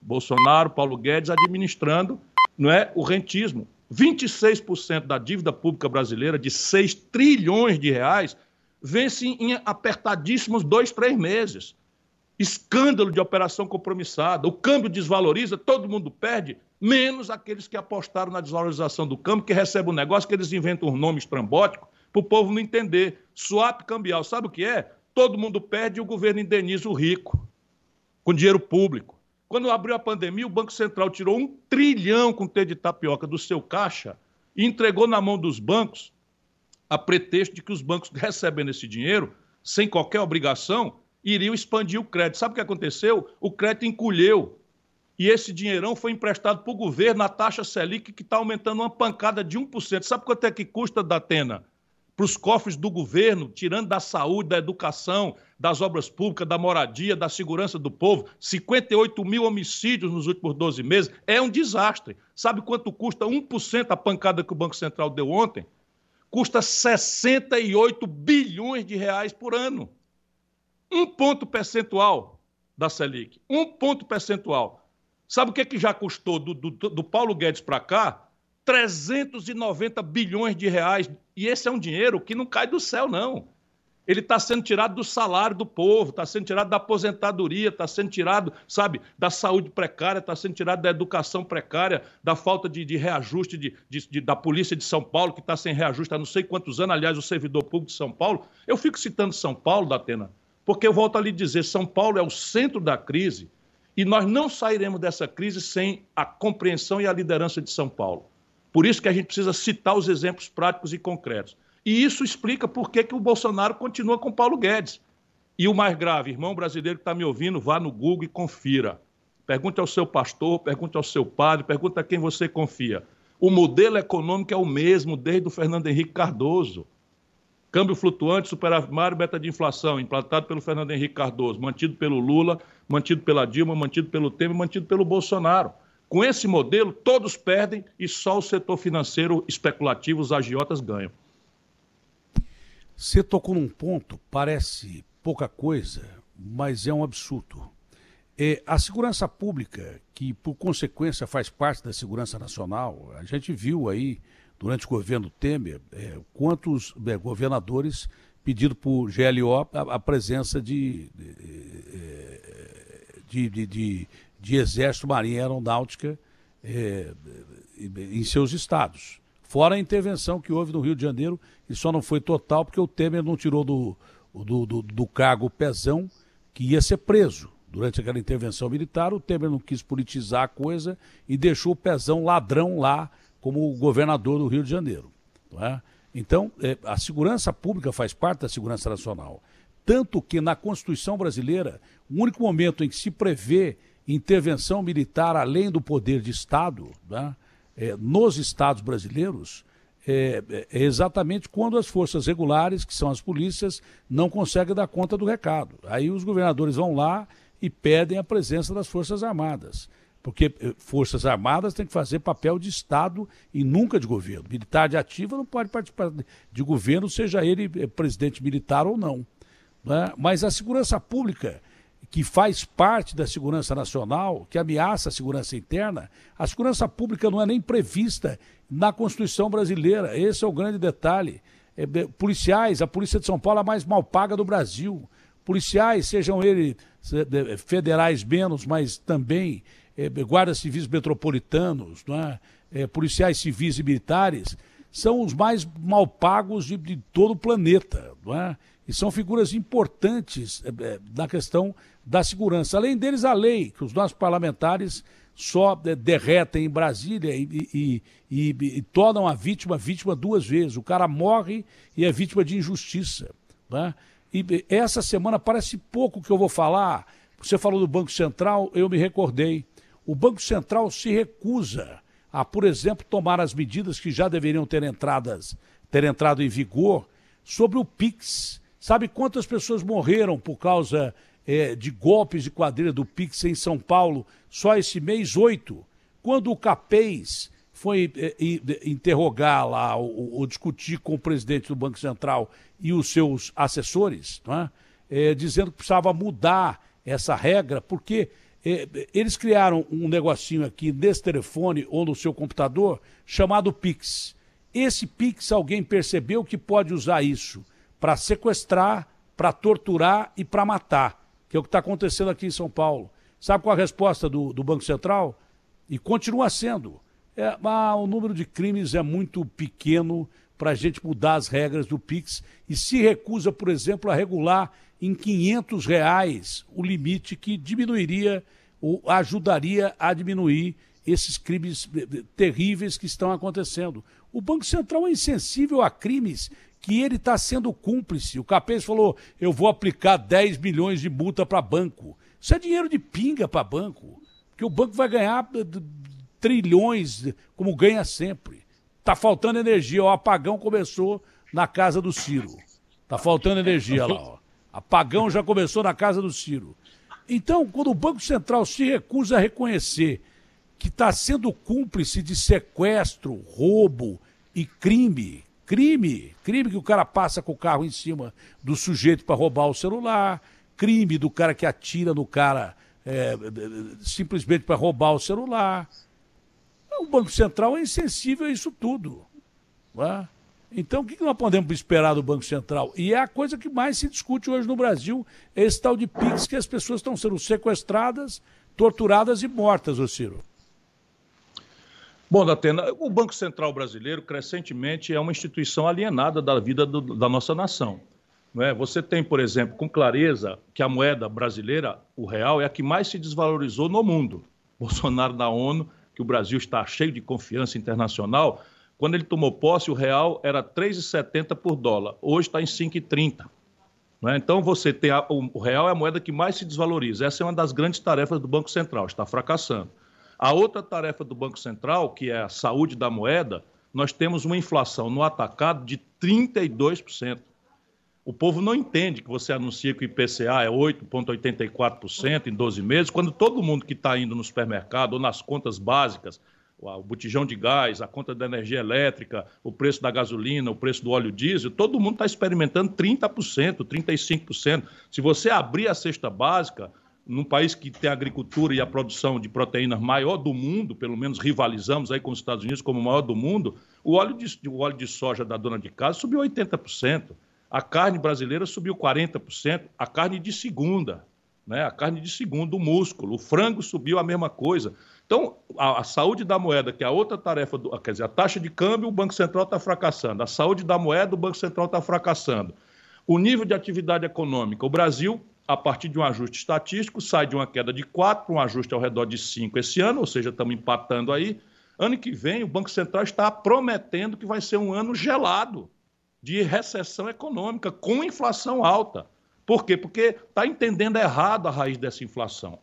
Bolsonaro, Paulo Guedes administrando não é, o rentismo. 26% da dívida pública brasileira, de 6 trilhões de reais, vence em apertadíssimos dois, três meses. Escândalo de operação compromissada. O câmbio desvaloriza, todo mundo perde, menos aqueles que apostaram na desvalorização do câmbio, que recebem um negócio que eles inventam um nome estrambótico para o povo não entender. Swap cambial, sabe o que é? Todo mundo perde e o governo indeniza o rico, com dinheiro público. Quando abriu a pandemia, o Banco Central tirou um trilhão com T de tapioca do seu caixa e entregou na mão dos bancos, a pretexto de que os bancos recebendo esse dinheiro, sem qualquer obrigação, iriam expandir o crédito. Sabe o que aconteceu? O crédito encolheu. E esse dinheirão foi emprestado para o governo na taxa Selic, que está aumentando uma pancada de 1%. Sabe quanto é que custa, Datena? Para os cofres do governo, tirando da saúde, da educação, das obras públicas, da moradia, da segurança do povo, 58 mil homicídios nos últimos 12 meses, é um desastre. Sabe quanto custa 1% a pancada que o Banco Central deu ontem? Custa 68 bilhões de reais por ano. Um ponto percentual da Selic. Um ponto percentual. Sabe o que, é que já custou do, do, do Paulo Guedes para cá? 390 bilhões de reais. E esse é um dinheiro que não cai do céu, não. Ele está sendo tirado do salário do povo, está sendo tirado da aposentadoria, está sendo tirado, sabe, da saúde precária, está sendo tirado da educação precária, da falta de, de reajuste de, de, da Polícia de São Paulo, que está sem reajuste há não sei quantos anos, aliás, o servidor público de São Paulo. Eu fico citando São Paulo, Datena, porque eu volto a lhe dizer: São Paulo é o centro da crise e nós não sairemos dessa crise sem a compreensão e a liderança de São Paulo. Por isso que a gente precisa citar os exemplos práticos e concretos. E isso explica por que, que o Bolsonaro continua com Paulo Guedes. E o mais grave, irmão brasileiro que está me ouvindo, vá no Google e confira. Pergunte ao seu pastor, pergunte ao seu padre, pergunte a quem você confia. O modelo econômico é o mesmo desde o Fernando Henrique Cardoso. Câmbio flutuante, superavimário, meta de inflação, implantado pelo Fernando Henrique Cardoso, mantido pelo Lula, mantido pela Dilma, mantido pelo Temer, mantido pelo Bolsonaro. Com esse modelo, todos perdem e só o setor financeiro especulativo, os agiotas, ganham. Você tocou num ponto, parece pouca coisa, mas é um absurdo. É, a segurança pública, que por consequência faz parte da segurança nacional, a gente viu aí, durante o governo Temer, é, quantos é, governadores pediram por GLO a, a presença de, de, de, de de Exército, Marinha e Aeronáutica é, em seus estados. Fora a intervenção que houve no Rio de Janeiro, e só não foi total porque o Temer não tirou do, do, do, do cargo o Pezão, que ia ser preso. Durante aquela intervenção militar, o Temer não quis politizar a coisa e deixou o pezão ladrão lá como governador do Rio de Janeiro. É? Então, é, a segurança pública faz parte da segurança nacional. Tanto que na Constituição brasileira, o único momento em que se prevê intervenção militar além do poder de Estado né, é, nos Estados brasileiros é, é, exatamente quando as forças regulares, que são as polícias, não conseguem dar conta do recado. Aí os governadores vão lá e pedem a presença das Forças Armadas. Porque Forças Armadas têm que fazer papel de Estado e nunca de governo. Militar de ativa não pode participar de governo, seja ele presidente militar ou não. Né? Mas a segurança pública, que faz parte da segurança nacional, que ameaça a segurança interna, a segurança pública não é nem prevista na Constituição brasileira. Esse é o grande detalhe. É, policiais, a Polícia de São Paulo é a mais mal paga do Brasil policiais, sejam eles federais menos, mas também é, guardas civis metropolitanos, é? É, policiais civis e militares, são os mais mal pagos de, de todo o planeta. É? E são figuras importantes na questão da segurança. Além deles, a lei, que os nossos parlamentares só derretem em Brasília e, e, e, e, tornam a vítima vítima duas vezes. O cara morre e é vítima de injustiça. Né? E essa semana parece pouco que eu vou falar. Você falou do Banco Central, eu me recordei. O Banco Central se recusa a, por exemplo, tomar as medidas que já deveriam ter, entradas, ter entrado em vigor sobre o PIX. Sabe quantas pessoas morreram por causa é, de golpes de quadrilha do PIX em São Paulo só esse mês? Oito. Quando o CAPES foi é, interrogar lá ou, ou, discutir com o presidente do Banco Central e os seus assessores, é? É, dizendo que precisava mudar essa regra, porque é, eles criaram um negocinho aqui nesse telefone ou no seu computador chamado Pix. Esse Pix, alguém percebeu que pode usar isso para sequestrar, para torturar e para matar, que é o que está acontecendo aqui em São Paulo. Sabe qual a resposta do, do Banco Central? E continua sendo é, ah, o número de crimes é muito pequeno para a gente mudar as regras do PIX e se recusa, por exemplo, a regular em 500 reais o limite que diminuiria ou ajudaria a diminuir esses crimes eh, eh, terríveis que estão acontecendo. O Banco Central é insensível a crimes que ele está sendo cúmplice. O Capês falou: eu vou aplicar 10 milhões de multa para banco. Isso é dinheiro de pinga para banco. Porque o banco vai ganhar eh, trilhões, como ganha sempre. Está faltando energia. O apagão começou na casa do Ciro. Está faltando energia lá. Ó. Apagão já começou na casa do Ciro. Então, quando o Banco Central se recusa a reconhecer que está sendo cúmplice de sequestro, roubo e crime, crime, crime que o cara passa com o carro em cima do sujeito para roubar o celular, crime do cara que atira no cara é, simplesmente para roubar o celular, o Banco Central é insensível a isso tudo. É? Então, o que nós podemos esperar do Banco Central? E é a coisa que mais se discute hoje no Brasil, é esse tal de PIX que as pessoas estão sendo sequestradas, torturadas e mortas, ô Ciro. Bom, Datena, o Banco Central brasileiro, crescentemente, é uma instituição alienada da vida do, da nossa nação. É? Você tem, por exemplo, com clareza que a moeda brasileira, o real, é a que mais se desvalorizou no mundo. Bolsonaro da ONU que o Brasil está cheio de confiança internacional, quando ele tomou posse, o real era 3,70 por dólar. Hoje está em 5,30. É? Então, você tem a, o real é a moeda que mais se desvaloriza. Essa é uma das grandes tarefas do Banco Central, está fracassando. A outra tarefa do Banco Central, que é a saúde da moeda, nós temos uma inflação no atacado de 32%. O povo não entende que você anuncia que o IPCA é 8,84% em 12 meses, quando todo mundo que está indo no supermercado ou nas contas básicas, o botijão de gás, a conta da energia elétrica, o preço da gasolina, o preço do óleo diesel, todo mundo está experimentando 30%, 35%. Se você abrir a cesta básica, num país que tem a agricultura e a produção de proteínas maior do mundo, pelo menos rivalizamos aí com os Estados Unidos como maior do mundo, o óleo de, o óleo de soja da dona de casa subiu 80%. A carne brasileira subiu 40%, a carne de segunda, né? a carne de segundo, o músculo, o frango subiu a mesma coisa. Então, a, a saúde da moeda, que é a outra tarefa, do, quer dizer, a taxa de câmbio, o Banco Central está fracassando. A saúde da moeda, o Banco Central está fracassando. O nível de atividade econômica, o Brasil a partir de um ajuste estatístico, sai de uma queda de 4 para um ajuste ao redor de 5 esse ano, ou seja, estamos empatando aí. Ano que vem, o Banco Central está prometendo que vai ser um ano gelado de recessão econômica, com inflação alta. Por quê? Porque está entendendo errado a raiz dessa inflação.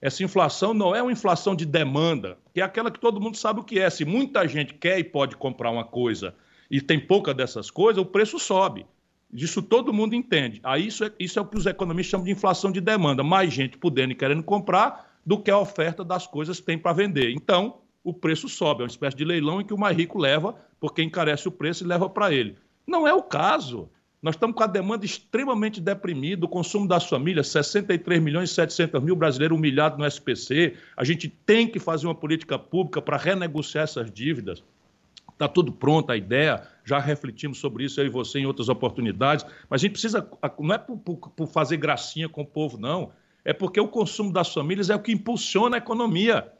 Essa inflação não é uma inflação de demanda, que é aquela que todo mundo sabe o que é. Se muita gente quer e pode comprar uma coisa e tem pouca dessas coisas, o preço sobe. Isso todo mundo entende. Aí isso é, isso é o que os economistas chamam de inflação de demanda. Mais gente podendo e querendo comprar do que a oferta das coisas tem para vender. Então, o preço sobe. É uma espécie de leilão em que o mais rico leva, porque encarece o preço e leva para ele. Não é o caso. Nós estamos com a demanda extremamente deprimida, o consumo das famílias, 63 milhões e 700 mil brasileiros humilhados no SPC. A gente tem que fazer uma política pública para renegociar essas dívidas. Está tudo pronto a ideia, já refletimos sobre isso, eu e você, em outras oportunidades, mas a gente precisa, não é por, por, por fazer gracinha com o povo, não. É porque o consumo das famílias é o que impulsiona a economia.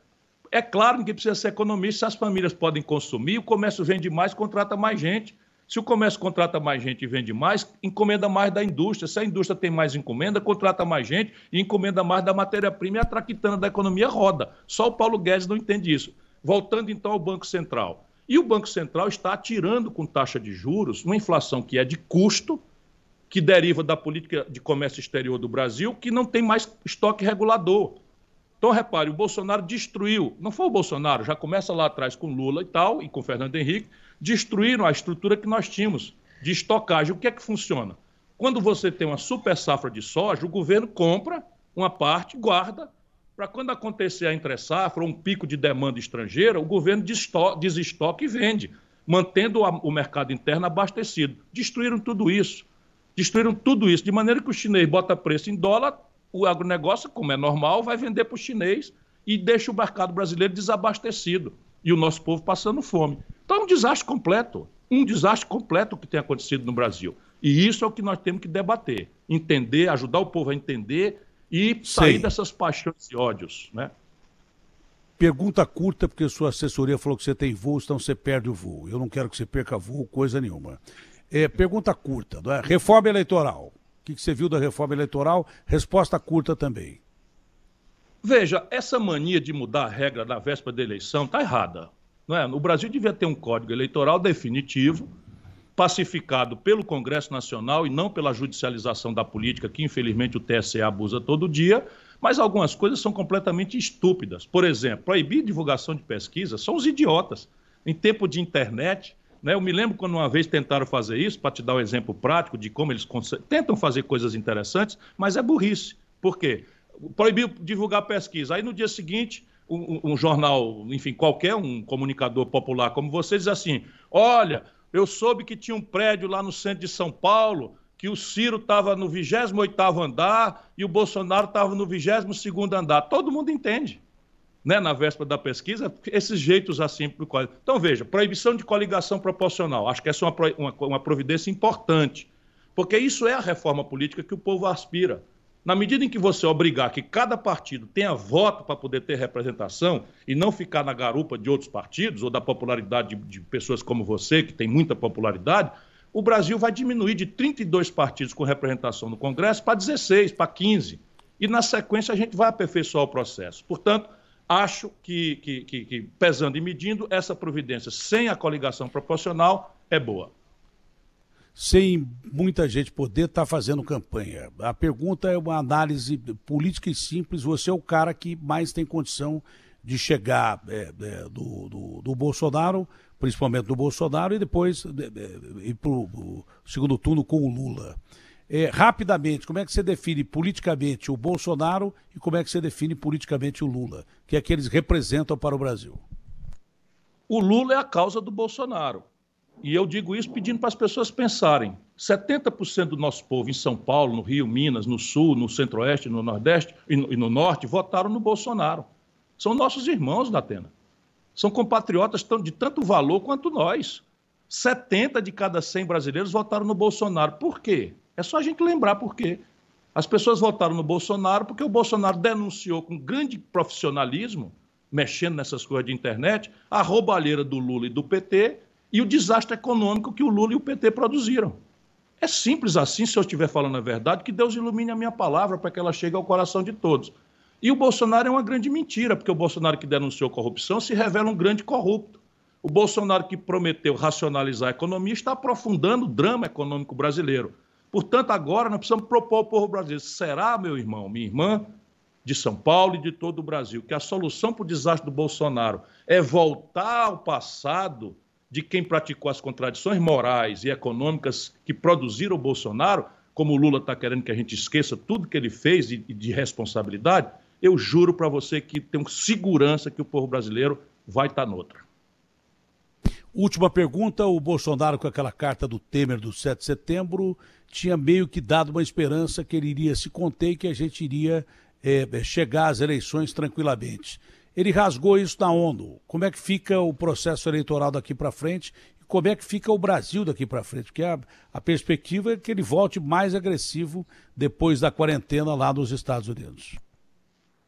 É claro que precisa ser economista, se as famílias podem consumir, o comércio vende mais, contrata mais gente. Se o comércio contrata mais gente e vende mais, encomenda mais da indústria. Se a indústria tem mais encomenda, contrata mais gente e encomenda mais da matéria-prima e a traquitana da economia roda. Só o Paulo Guedes não entende isso. Voltando então ao Banco Central. E o Banco Central está atirando com taxa de juros uma inflação que é de custo, que deriva da política de comércio exterior do Brasil, que não tem mais estoque regulador. Então, repare, o Bolsonaro destruiu, não foi o Bolsonaro, já começa lá atrás com Lula e tal, e com Fernando Henrique, destruíram a estrutura que nós tínhamos de estocagem. O que é que funciona? Quando você tem uma super safra de soja, o governo compra uma parte, guarda, para quando acontecer a entre-safra, um pico de demanda estrangeira, o governo desestoca e vende, mantendo o mercado interno abastecido. Destruíram tudo isso. Destruíram tudo isso, de maneira que o chinês bota preço em dólar, o agronegócio, como é normal, vai vender para o chinês e deixa o mercado brasileiro desabastecido e o nosso povo passando fome. Então é um desastre completo, um desastre completo que tem acontecido no Brasil. E isso é o que nós temos que debater, entender, ajudar o povo a entender e sair Sei. dessas paixões e ódios, né? Pergunta curta, porque sua assessoria falou que você tem voo, então você perde o voo. Eu não quero que você perca voo, coisa nenhuma. É, pergunta curta, é? reforma eleitoral. O que, que você viu da reforma eleitoral? Resposta curta também. Veja, essa mania de mudar a regra da véspera da eleição está errada. Não é? O Brasil devia ter um código eleitoral definitivo, pacificado pelo Congresso Nacional e não pela judicialização da política, que infelizmente o TSE abusa todo dia, mas algumas coisas são completamente estúpidas. Por exemplo, proibir divulgação de pesquisa são os idiotas. Em tempo de internet, né, eu me lembro quando uma vez tentaram fazer isso, para te dar um exemplo prático de como eles tentam fazer coisas interessantes, mas é burrice. Por quê? Proibiu divulgar pesquisa. Aí no dia seguinte, um, um, jornal, enfim, qualquer, um comunicador popular como você, diz assim: olha, eu soube que tinha um prédio lá no centro de São Paulo, que o Ciro estava no 28 andar e o Bolsonaro estava no 22 andar. Todo mundo entende. Né, na véspera da pesquisa, esses jeitos assim. Então, veja, proibição de coligação proporcional. Acho que essa é uma, uma, uma providência importante, porque isso é a reforma política que o povo aspira. Na medida em que você obrigar que cada partido tenha voto para poder ter representação e não ficar na garupa de outros partidos ou da popularidade de, de pessoas como você, que tem muita popularidade, o Brasil vai diminuir de 32 partidos com representação no Congresso para 16, para 15. E na sequência a gente vai aperfeiçoar o processo. Portanto, acho que, que, que, que pesando e medindo, essa providência sem a coligação proporcional é boa sem muita gente poder estar tá fazendo campanha. A pergunta é uma análise política e simples. Você é o cara que mais tem condição de chegar é, é, do, do, do, Bolsonaro, principalmente do Bolsonaro, e depois é, ir para o segundo turno com o Lula. É, rapidamente, como é que você define politicamente o Bolsonaro e como é que você define politicamente o Lula, que é que eles representam para o Brasil? O Lula é a causa do Bolsonaro. E eu digo isso pedindo para as pessoas pensarem. 70% do nosso povo em São Paulo, no Rio, Minas, no Sul, no Centro-Oeste, no Nordeste e no, e no, Norte votaram no Bolsonaro. São nossos irmãos, Datena. São compatriotas de tanto valor quanto nós. 70 de cada 100 brasileiros votaram no Bolsonaro. Por quê? É só a gente lembrar por quê. As pessoas votaram no Bolsonaro porque o Bolsonaro denunciou com grande profissionalismo, mexendo nessas coisas de internet, a roubalheira do Lula e do PT e o desastre econômico que o Lula e o PT produziram. É simples assim, se eu estiver falando a verdade, que Deus ilumine a minha palavra para que ela chegue ao coração de todos. E o Bolsonaro é uma grande mentira, porque o Bolsonaro que denunciou corrupção se revela um grande corrupto. O Bolsonaro que prometeu racionalizar a economia está aprofundando o drama econômico brasileiro. Portanto, agora nós precisamos propor ao povo brasileiro: será, meu irmão, minha irmã, de São Paulo e de todo o Brasil, que a solução para o desastre do Bolsonaro é voltar ao passado de quem praticou as contradições morais e econômicas que produziram o Bolsonaro, como o Lula está querendo que a gente esqueça tudo que ele fez de, de responsabilidade, eu juro para você que tenho segurança que o povo brasileiro vai estar tá noutra. Última pergunta: o Bolsonaro, com aquela carta do Temer do 7 de setembro, tinha meio que dado uma esperança que ele iria se conter e que a gente iria é, chegar às eleições tranquilamente. Ele rasgou isso na ONU. Como é que fica o processo eleitoral daqui para frente? E como é que fica o Brasil daqui para frente? Porque a, a perspectiva é que ele volte mais agressivo depois da quarentena lá nos Estados Unidos.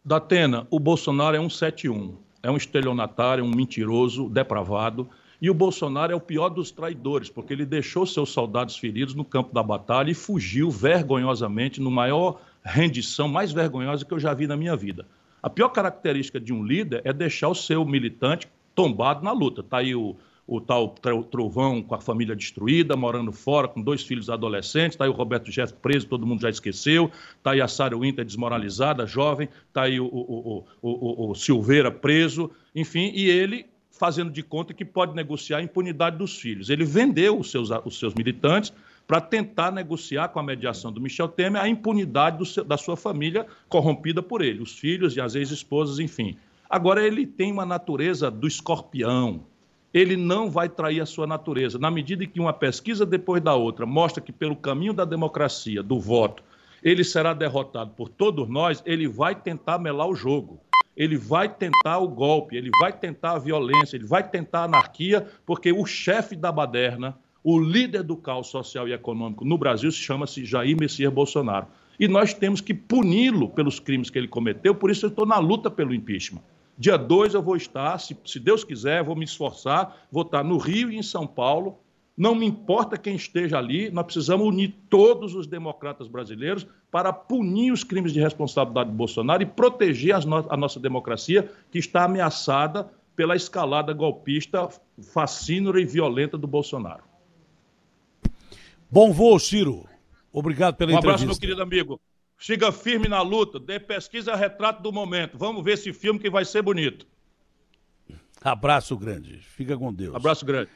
Datena, o Bolsonaro é um 71. É um estelionatário, um mentiroso, depravado. E o Bolsonaro é o pior dos traidores, porque ele deixou seus soldados feridos no campo da batalha e fugiu vergonhosamente no maior rendição mais vergonhosa que eu já vi na minha vida. A pior característica de um líder é deixar o seu militante tombado na luta. Está aí o, o tal Trovão com a família destruída, morando fora, com dois filhos adolescentes, está aí o Roberto Jefferson preso, todo mundo já esqueceu, está aí a Sara Winter desmoralizada, jovem, está aí o, o, o, o, Silveira preso, enfim, e ele fazendo de conta que pode negociar a impunidade dos filhos. Ele vendeu os seus, os seus militantes para tentar negociar com a mediação do Michel Temer a impunidade da sua família corrompida por ele, os filhos e as ex-esposas, enfim. Agora, ele tem uma natureza do escorpião. Ele não vai trair a sua natureza. Na medida em que uma pesquisa depois da outra mostra que, pelo caminho da democracia, do voto, ele será derrotado por todos nós, ele vai tentar melar o jogo. Ele vai tentar o golpe, ele vai tentar a violência, ele vai tentar a anarquia, porque o chefe da baderna, o líder do caos social e econômico no Brasil chama-se Jair Messias Bolsonaro. E nós temos que puni-lo pelos crimes que ele cometeu, por isso eu estou na luta pelo impeachment. Dia 2 eu vou estar, se, se Deus quiser, vou me esforçar, vou estar no Rio e em São Paulo. Não me importa quem esteja ali, nós precisamos unir todos os democratas brasileiros para punir os crimes de responsabilidade de Bolsonaro e proteger no a nossa democracia, que está ameaçada pela escalada golpista, fascínora e violenta do Bolsonaro. Bom voo, Ciro. Obrigado pela um entrevista. Um abraço, meu querido amigo. Siga firme na luta, dê pesquisa retrato do momento. Vamos ver esse filme que vai ser bonito. Abraço grande. Fica com Deus. Abraço grande.